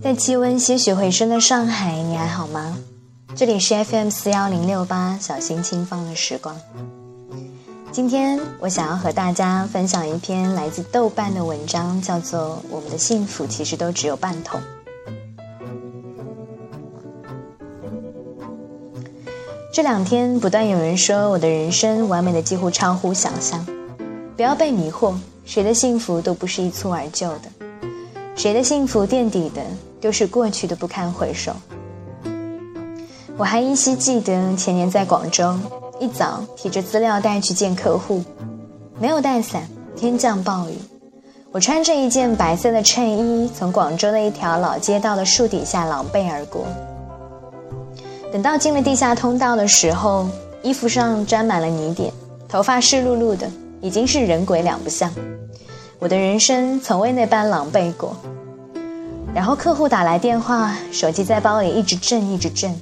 在气温些许回升的上海，你还好吗？这里是 FM 四幺零六八，小心轻放的时光。今天我想要和大家分享一篇来自豆瓣的文章，叫做《我们的幸福其实都只有半桶》。这两天不断有人说我的人生完美的几乎超乎想象，不要被迷惑，谁的幸福都不是一蹴而就的，谁的幸福垫底的都是过去的不堪回首。我还依稀记得前年在广州，一早提着资料袋去见客户，没有带伞，天降暴雨，我穿着一件白色的衬衣，从广州的一条老街道的树底下狼狈而过。等到进了地下通道的时候，衣服上沾满了泥点，头发湿漉漉的，已经是人鬼两不像。我的人生从未那般狼狈过。然后客户打来电话，手机在包里一直震，一直震。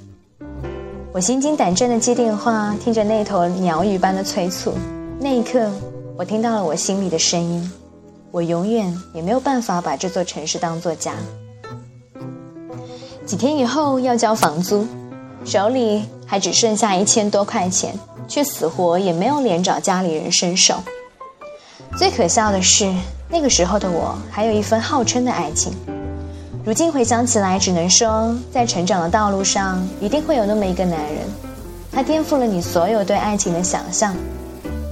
我心惊胆战的接电话，听着那头鸟语般的催促。那一刻，我听到了我心里的声音。我永远也没有办法把这座城市当作家。几天以后要交房租。手里还只剩下一千多块钱，却死活也没有脸找家里人伸手。最可笑的是，那个时候的我还有一份号称的爱情。如今回想起来，只能说，在成长的道路上，一定会有那么一个男人，他颠覆了你所有对爱情的想象，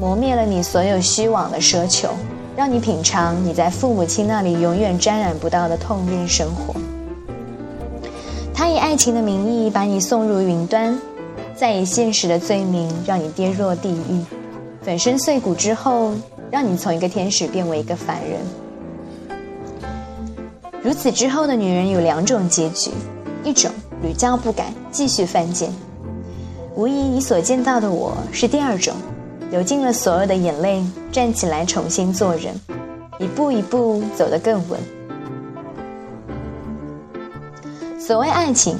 磨灭了你所有虚妄的奢求，让你品尝你在父母亲那里永远沾染不到的痛恋生活。他以爱情的名义把你送入云端，再以现实的罪名让你跌落地狱，粉身碎骨之后，让你从一个天使变为一个凡人。如此之后的女人有两种结局：一种屡教不改，继续犯贱；无疑你所见到的我是第二种，流尽了所有的眼泪，站起来重新做人，一步一步走得更稳。所谓爱情，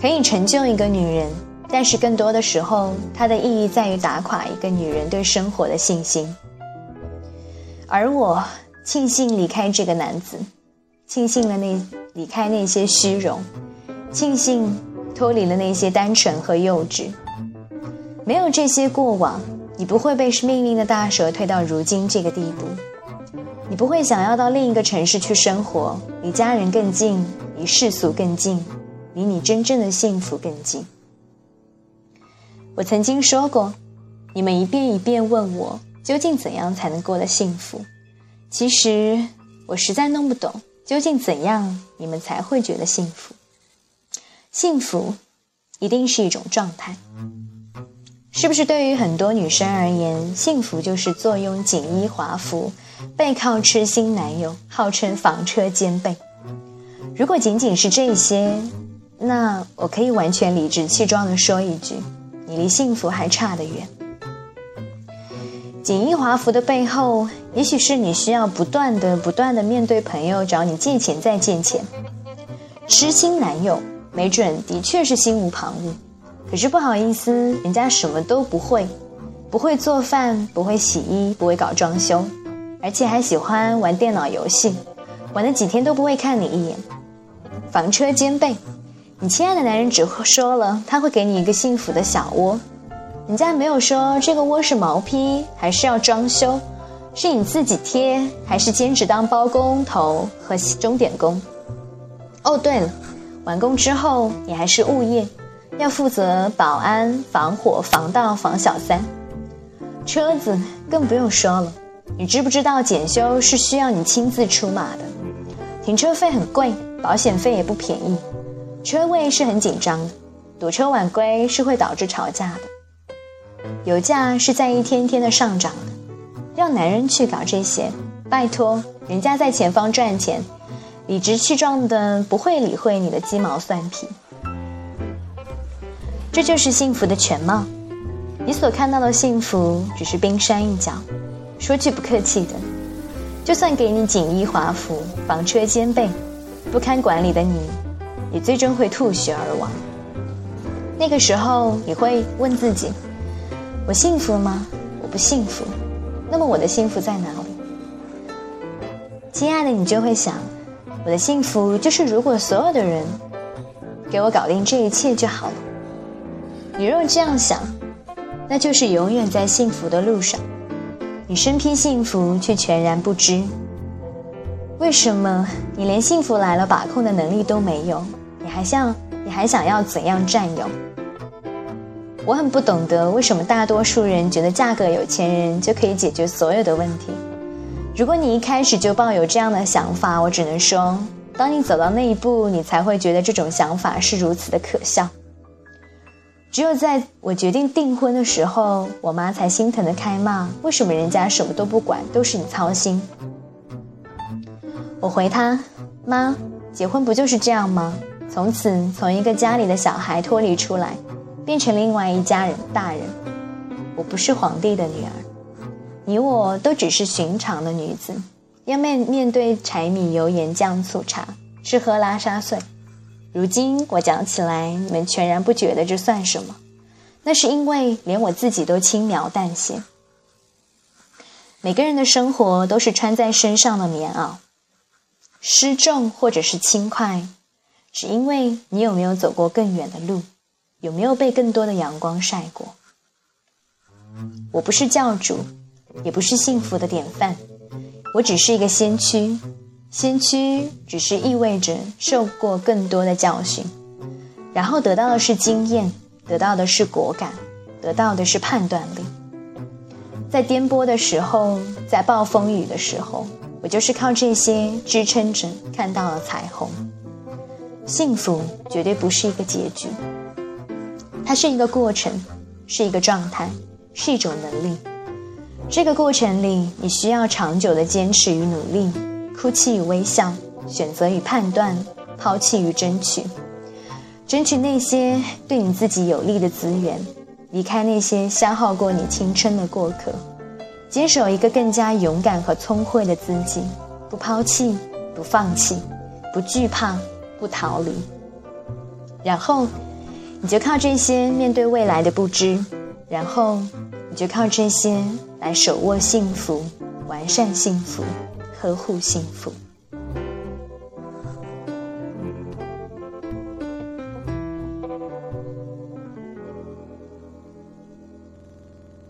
可以成就一个女人，但是更多的时候，它的意义在于打垮一个女人对生活的信心。而我庆幸离开这个男子，庆幸了那离开那些虚荣，庆幸脱离了那些单纯和幼稚。没有这些过往，你不会被命运的大蛇推到如今这个地步，你不会想要到另一个城市去生活，离家人更近。离世俗更近，离你真正的幸福更近。我曾经说过，你们一遍一遍问我，究竟怎样才能过得幸福？其实我实在弄不懂，究竟怎样你们才会觉得幸福？幸福一定是一种状态，是不是？对于很多女生而言，幸福就是坐拥锦衣华服，背靠痴心男友，号称房车兼备。如果仅仅是这些，那我可以完全理直气壮地说一句：你离幸福还差得远。锦衣华服的背后，也许是你需要不断的、不断的面对朋友找你借钱再借钱；痴心男友，没准的确是心无旁骛，可是不好意思，人家什么都不会，不会做饭，不会洗衣，不会搞装修，而且还喜欢玩电脑游戏，玩了几天都不会看你一眼。房车兼备，你亲爱的男人只会说了他会给你一个幸福的小窝，人家没有说这个窝是毛坯还是要装修，是你自己贴还是兼职当包工头和钟点工。哦，对了，完工之后你还是物业，要负责保安、防火、防盗、防小三。车子更不用说了，你知不知道检修是需要你亲自出马的，停车费很贵。保险费也不便宜，车位是很紧张的，堵车晚归是会导致吵架的，油价是在一天天的上涨的，让男人去搞这些，拜托，人家在前方赚钱，理直气壮的不会理会你的鸡毛蒜皮，这就是幸福的全貌，你所看到的幸福只是冰山一角，说句不客气的，就算给你锦衣华服，房车兼备。不堪管理的你，你最终会吐血而亡。那个时候，你会问自己：我幸福吗？我不幸福。那么我的幸福在哪里？亲爱的，你就会想：我的幸福就是如果所有的人给我搞定这一切就好了。你若这样想，那就是永远在幸福的路上。你身披幸福，却全然不知。为什么你连幸福来了把控的能力都没有？你还想你还想要怎样占有？我很不懂得为什么大多数人觉得嫁个有钱人就可以解决所有的问题。如果你一开始就抱有这样的想法，我只能说，当你走到那一步，你才会觉得这种想法是如此的可笑。只有在我决定订婚的时候，我妈才心疼的开骂：“为什么人家什么都不管，都是你操心？”我回她：“妈，结婚不就是这样吗？从此从一个家里的小孩脱离出来，变成另外一家人大人。我不是皇帝的女儿，你我都只是寻常的女子，要面面对柴米油盐酱醋茶，吃喝拉撒睡。”如今我讲起来，你们全然不觉得这算什么，那是因为连我自己都轻描淡写。每个人的生活都是穿在身上的棉袄，失重或者是轻快，只因为你有没有走过更远的路，有没有被更多的阳光晒过。我不是教主，也不是幸福的典范，我只是一个先驱。先驱只是意味着受过更多的教训，然后得到的是经验，得到的是果敢，得到的是判断力。在颠簸的时候，在暴风雨的时候，我就是靠这些支撑着看到了彩虹。幸福绝对不是一个结局，它是一个过程，是一个状态，是一种能力。这个过程里，你需要长久的坚持与努力。哭泣与微笑，选择与判断，抛弃与争取，争取那些对你自己有利的资源，离开那些消耗过你青春的过客，坚守一个更加勇敢和聪慧的自己，不抛弃，不放弃，不惧怕，不逃离。然后，你就靠这些面对未来的不知，然后你就靠这些来手握幸福，完善幸福。呵护幸福。